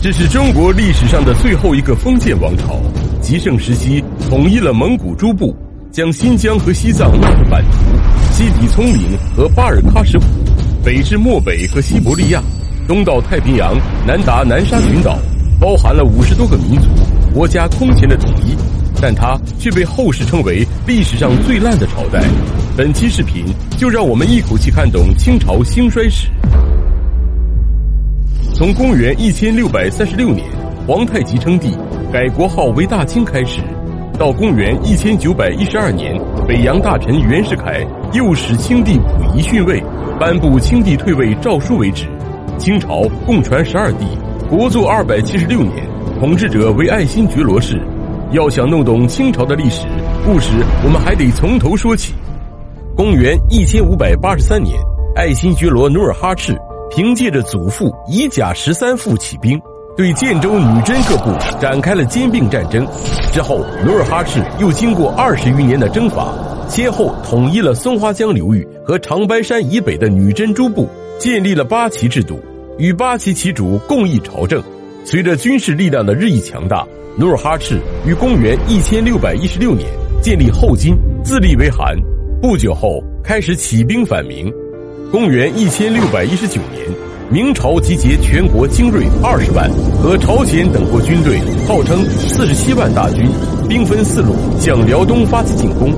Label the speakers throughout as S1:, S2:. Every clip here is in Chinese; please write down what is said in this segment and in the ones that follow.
S1: 这是中国历史上的最后一个封建王朝，极盛时期统一了蒙古诸部，将新疆和西藏纳入版图，西抵葱岭和巴尔喀什湖，北至漠北和西伯利亚，东到太平洋，南达南沙群岛，包含了五十多个民族，国家空前的统一，但它却被后世称为历史上最烂的朝代。本期视频就让我们一口气看懂清朝兴衰史。从公元一千六百三十六年皇太极称帝，改国号为大清开始，到公元一千九百一十二年北洋大臣袁世凯诱使清帝溥仪逊位，颁布清帝退位诏书为止，清朝共传十二帝，国祚二百七十六年，统治者为爱新觉罗氏。要想弄懂清朝的历史故事，我们还得从头说起。公元一千五百八十三年，爱新觉罗努尔哈赤。凭借着祖父以甲十三副起兵，对建州女真各部展开了兼并战争。之后，努尔哈赤又经过二十余年的征伐，先后统一了松花江流域和长白山以北的女真诸部，建立了八旗制度，与八旗旗主共议朝政。随着军事力量的日益强大，努尔哈赤于公元一千六百一十六年建立后金，自立为汗。不久后，开始起兵反明。公元一千六百一十九年，明朝集结全国精锐二十万和朝鲜等国军队，号称四十七万大军，兵分四路向辽东发起进攻。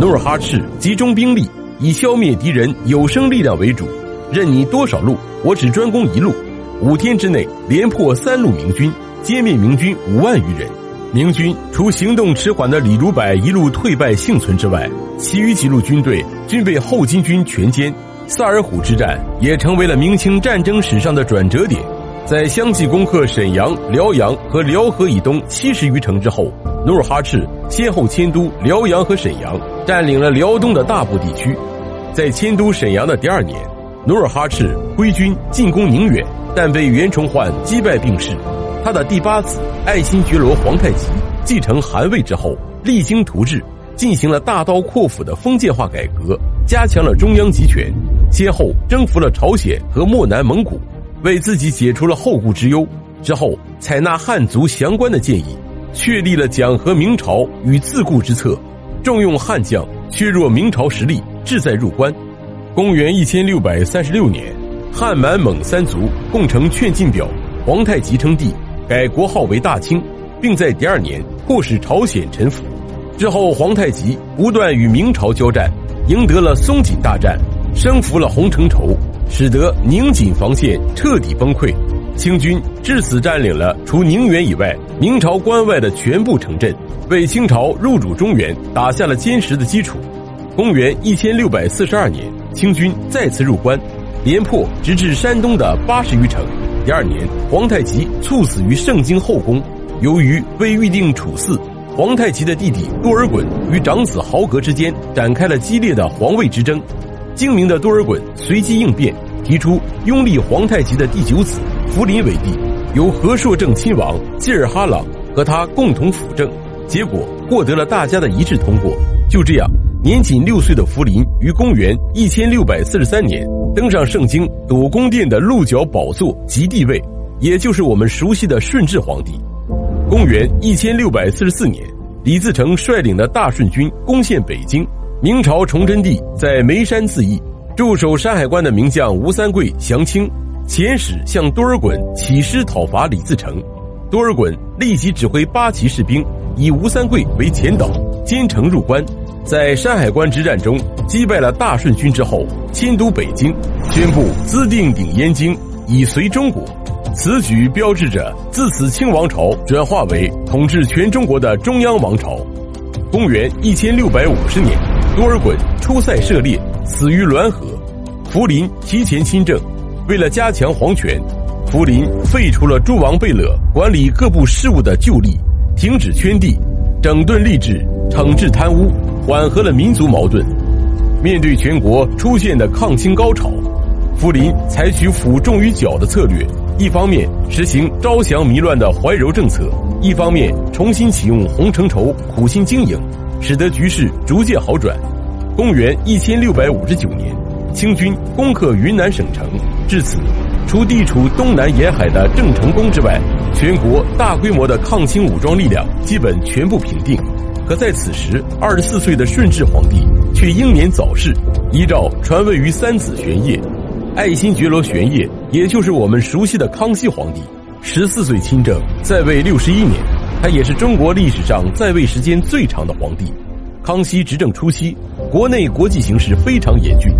S1: 努尔哈赤集中兵力，以消灭敌人有生力量为主，任你多少路，我只专攻一路。五天之内，连破三路明军，歼灭明军五万余人。明军除行动迟缓的李如柏一路退败幸存之外，其余几路军队均被后金军全歼。萨尔浒之战也成为了明清战争史上的转折点，在相继攻克沈阳、辽阳和辽河以东七十余城之后，努尔哈赤先后迁都辽阳和沈阳，占领了辽东的大部地区。在迁都沈阳的第二年，努尔哈赤挥军进攻宁远，但被袁崇焕击败病逝。他的第八子爱新觉罗皇太极继承汗位之后，励精图治，进行了大刀阔斧的封建化改革，加强了中央集权。先后征服了朝鲜和漠南蒙古，为自己解除了后顾之忧。之后采纳汉族降官的建议，确立了讲和明朝与自固之策，重用汉将，削弱明朝实力，志在入关。公元一千六百三十六年，汉满蒙三族共呈劝进表，皇太极称帝，改国号为大清，并在第二年迫使朝鲜臣服。之后，皇太极不断与明朝交战，赢得了松锦大战。升服了洪承畴，使得宁锦防线彻底崩溃，清军至此占领了除宁远以外明朝关外的全部城镇，为清朝入主中原打下了坚实的基础。公元一千六百四十二年，清军再次入关，连破直至山东的八十余城。第二年，皇太极猝死于盛京后宫。由于未预定处嗣，皇太极的弟弟多尔衮与长子豪格之间展开了激烈的皇位之争。精明的多尔衮随机应变，提出拥立皇太极的第九子福临为帝，由和硕正亲王济尔哈朗和他共同辅政，结果获得了大家的一致通过。就这样，年仅六岁的福临于公元一千六百四十三年登上盛京朵宫殿的鹿角宝座即帝位，也就是我们熟悉的顺治皇帝。公元一千六百四十四年，李自成率领的大顺军攻陷北京。明朝崇祯帝在眉山自缢，驻守山海关的名将吴三桂降清，遣使向多尔衮起师讨伐李自成。多尔衮立即指挥八旗士兵以吴三桂为前导，兼程入关，在山海关之战中击败了大顺军之后，迁都北京，宣布资定鼎燕京，以随中国。此举标志着自此清王朝转化为统治全中国的中央王朝。公元一千六百五十年。多尔衮出塞涉猎，死于滦河。福临提前亲政，为了加强皇权，福临废除了诸王贝勒管理各部事务的旧例，停止圈地，整顿吏治，惩治贪污，缓和了民族矛盾。面对全国出现的抗清高潮，福临采取辅重于剿的策略，一方面实行招降迷乱的怀柔政策，一方面重新启用洪承畴苦心经营。使得局势逐渐好转。公元一千六百五十九年，清军攻克云南省城，至此，除地处东南沿海的郑成功之外，全国大规模的抗清武装力量基本全部平定。可在此时，二十四岁的顺治皇帝却英年早逝，依照传位于三子玄烨，爱新觉罗玄烨，也就是我们熟悉的康熙皇帝，十四岁亲政，在位六十一年，他也是中国历史上在位时间最长的皇帝。康熙执政初期，国内国际形势非常严峻，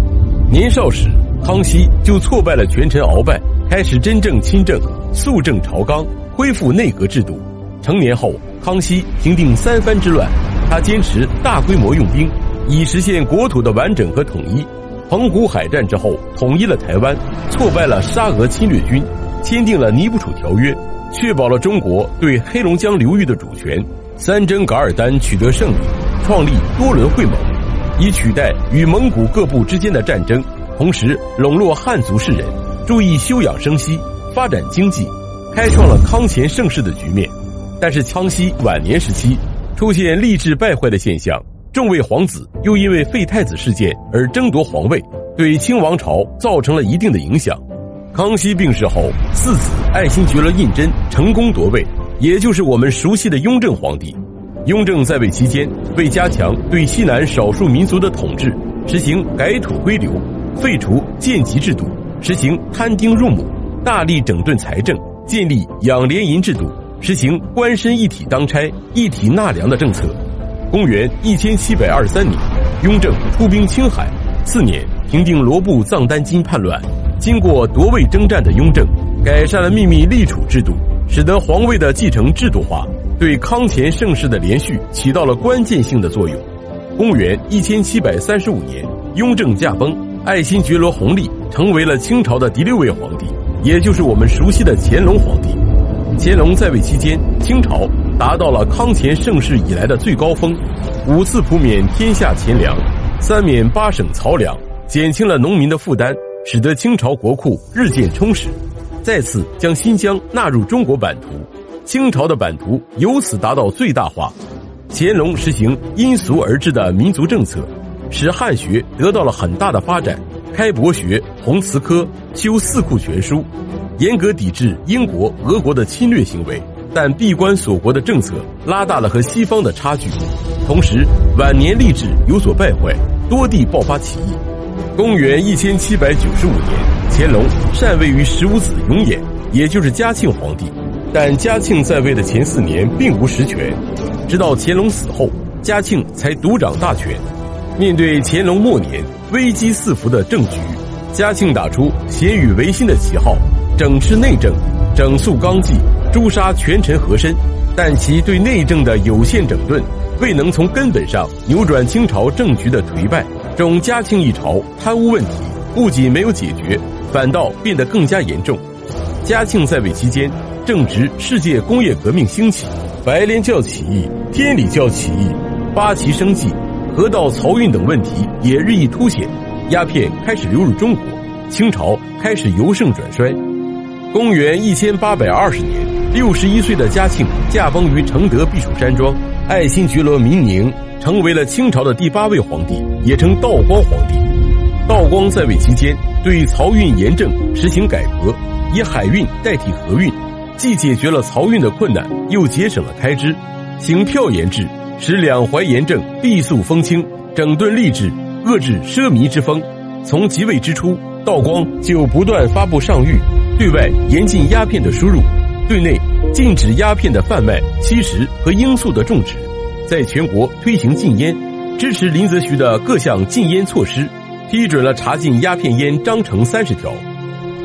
S1: 年少时，康熙就挫败了权臣鳌拜，开始真正亲政，肃正朝纲，恢复内阁制度。成年后，康熙平定三藩之乱，他坚持大规模用兵，以实现国土的完整和统一。澎湖海战之后，统一了台湾，挫败了沙俄侵略军，签订了尼布楚条约，确保了中国对黑龙江流域的主权。三征噶尔丹取得胜利，创立多伦会盟，以取代与蒙古各部之间的战争，同时笼络汉族士人，注意休养生息，发展经济，开创了康乾盛世的局面。但是康熙晚年时期出现吏治败坏的现象，众位皇子又因为废太子事件而争夺皇位，对清王朝造成了一定的影响。康熙病逝后，四子爱新觉罗胤禛成功夺位，也就是我们熟悉的雍正皇帝。雍正在位期间，为加强对西南少数民族的统治，实行改土归流，废除贱籍制度，实行摊丁入亩，大力整顿财政，建立养廉银制度。实行官绅一体当差、一体纳粮的政策。公元一千七百二十三年，雍正出兵青海，次年平定罗布藏丹津叛乱。经过夺位征战的雍正，改善了秘密立储制度，使得皇位的继承制度化，对康乾盛世的连续起到了关键性的作用。公元一千七百三十五年，雍正驾崩，爱新觉罗弘历成为了清朝的第六位皇帝，也就是我们熟悉的乾隆皇帝。乾隆在位期间，清朝达到了康乾盛世以来的最高峰，五次普免天下钱粮，三免八省漕粮，减轻了农民的负担，使得清朝国库日渐充实。再次将新疆纳入中国版图，清朝的版图由此达到最大化。乾隆实行因俗而治的民族政策，使汉学得到了很大的发展，开博学，弘词科，修四库全书。严格抵制英国、俄国的侵略行为，但闭关锁国的政策拉大了和西方的差距。同时，晚年吏治有所败坏，多地爆发起义。公元一千七百九十五年，乾隆禅位于十五子永琰，也就是嘉庆皇帝。但嘉庆在位的前四年并无实权，直到乾隆死后，嘉庆才独掌大权。面对乾隆末年危机四伏的政局，嘉庆打出咸与维新的旗号。整治内政，整肃纲纪，诛杀权臣和珅，但其对内政的有限整顿，未能从根本上扭转清朝政局的颓败。中嘉庆一朝贪污问题不仅没有解决，反倒变得更加严重。嘉庆在位期间，正值世界工业革命兴起，白莲教起义、天理教起义、八旗生计、河道漕运等问题也日益凸显，鸦片开始流入中国，清朝开始由盛转衰。公元一千八百二十年，六十一岁的嘉庆驾崩于承德避暑山庄，爱新觉罗明宁成为了清朝的第八位皇帝，也称道光皇帝。道光在位期间，对漕运严政实行改革，以海运代替河运，既解决了漕运的困难，又节省了开支。行票盐制，使两淮盐政必速风清，整顿吏治，遏制奢靡之风。从即位之初，道光就不断发布上谕。对外严禁鸦片的输入，对内禁止鸦片的贩卖、吸食和罂粟的种植，在全国推行禁烟，支持林则徐的各项禁烟措施，批准了查禁鸦片烟章程三十条。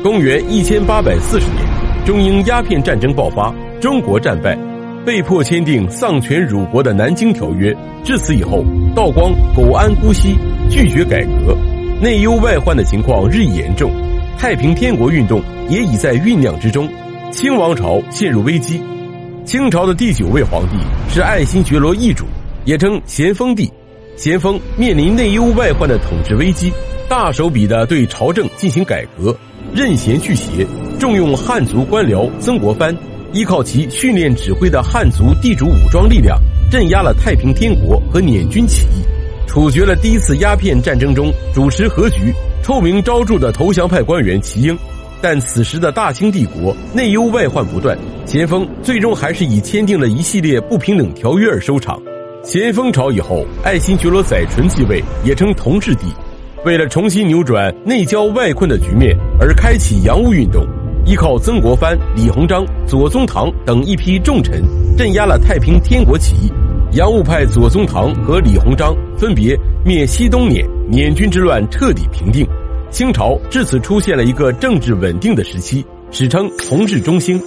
S1: 公元一千八百四十年，中英鸦片战争爆发，中国战败，被迫签订丧权辱国的《南京条约》。至此以后，道光苟安姑息，拒绝改革，内忧外患的情况日益严重。太平天国运动也已在酝酿之中，清王朝陷入危机。清朝的第九位皇帝是爱新觉罗奕主，也称咸丰帝。咸丰面临内忧外患的统治危机，大手笔的对朝政进行改革，任贤去邪，重用汉族官僚曾国藩，依靠其训练指挥的汉族地主武装力量，镇压了太平天国和捻军起义，处决了第一次鸦片战争中主持和局。臭名昭著的投降派官员齐英，但此时的大清帝国内忧外患不断，咸丰最终还是以签订了一系列不平等条约而收场。咸丰朝以后，爱新觉罗载淳继位，也称同治帝。为了重新扭转内交外困的局面，而开启洋务运动，依靠曾国藩、李鸿章、左宗棠等一批重臣，镇压了太平天国起义。洋务派左宗棠和李鸿章分别灭西东捻，捻军之乱彻底平定。清朝至此出现了一个政治稳定的时期，史称同治中兴。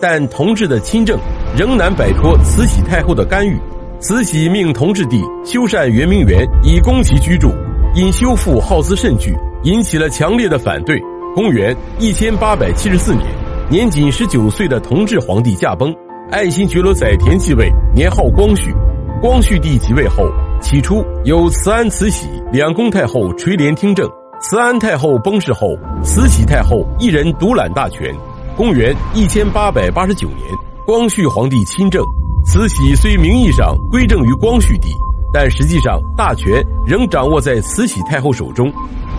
S1: 但同治的亲政仍难摆脱慈禧太后的干预。慈禧命同治帝修缮圆明园以供其居住，因修复耗资甚巨，引起了强烈的反对。公元一千八百七十四年，年仅十九岁的同治皇帝驾崩，爱新觉罗载湉继位，年号光绪。光绪帝即位后，起初由慈安、慈禧两宫太后垂帘听政。慈安太后崩逝后，慈禧太后一人独揽大权。公元一千八百八十九年，光绪皇帝亲政，慈禧虽名义上归政于光绪帝，但实际上大权仍掌握在慈禧太后手中。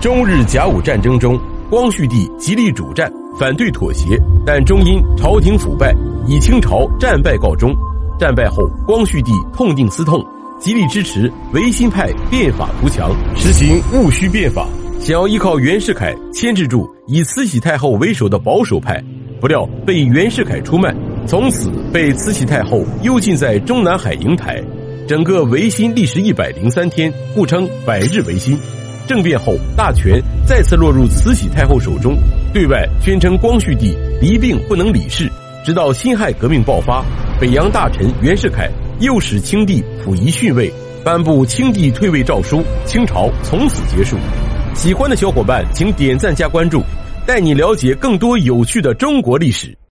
S1: 中日甲午战争中，光绪帝极力主战，反对妥协，但终因朝廷腐败，以清朝战败告终。战败后，光绪帝痛定思痛，极力支持维新派变法图强，实行戊戌变法。想要依靠袁世凯牵制住以慈禧太后为首的保守派，不料被袁世凯出卖，从此被慈禧太后幽禁在中南海瀛台。整个维新历时一百零三天，故称百日维新。政变后，大权再次落入慈禧太后手中，对外宣称光绪帝离病不能理事。直到辛亥革命爆发，北洋大臣袁世凯又使清帝溥仪逊位，颁布清帝退位诏书，清朝从此结束。喜欢的小伙伴，请点赞加关注，带你了解更多有趣的中国历史。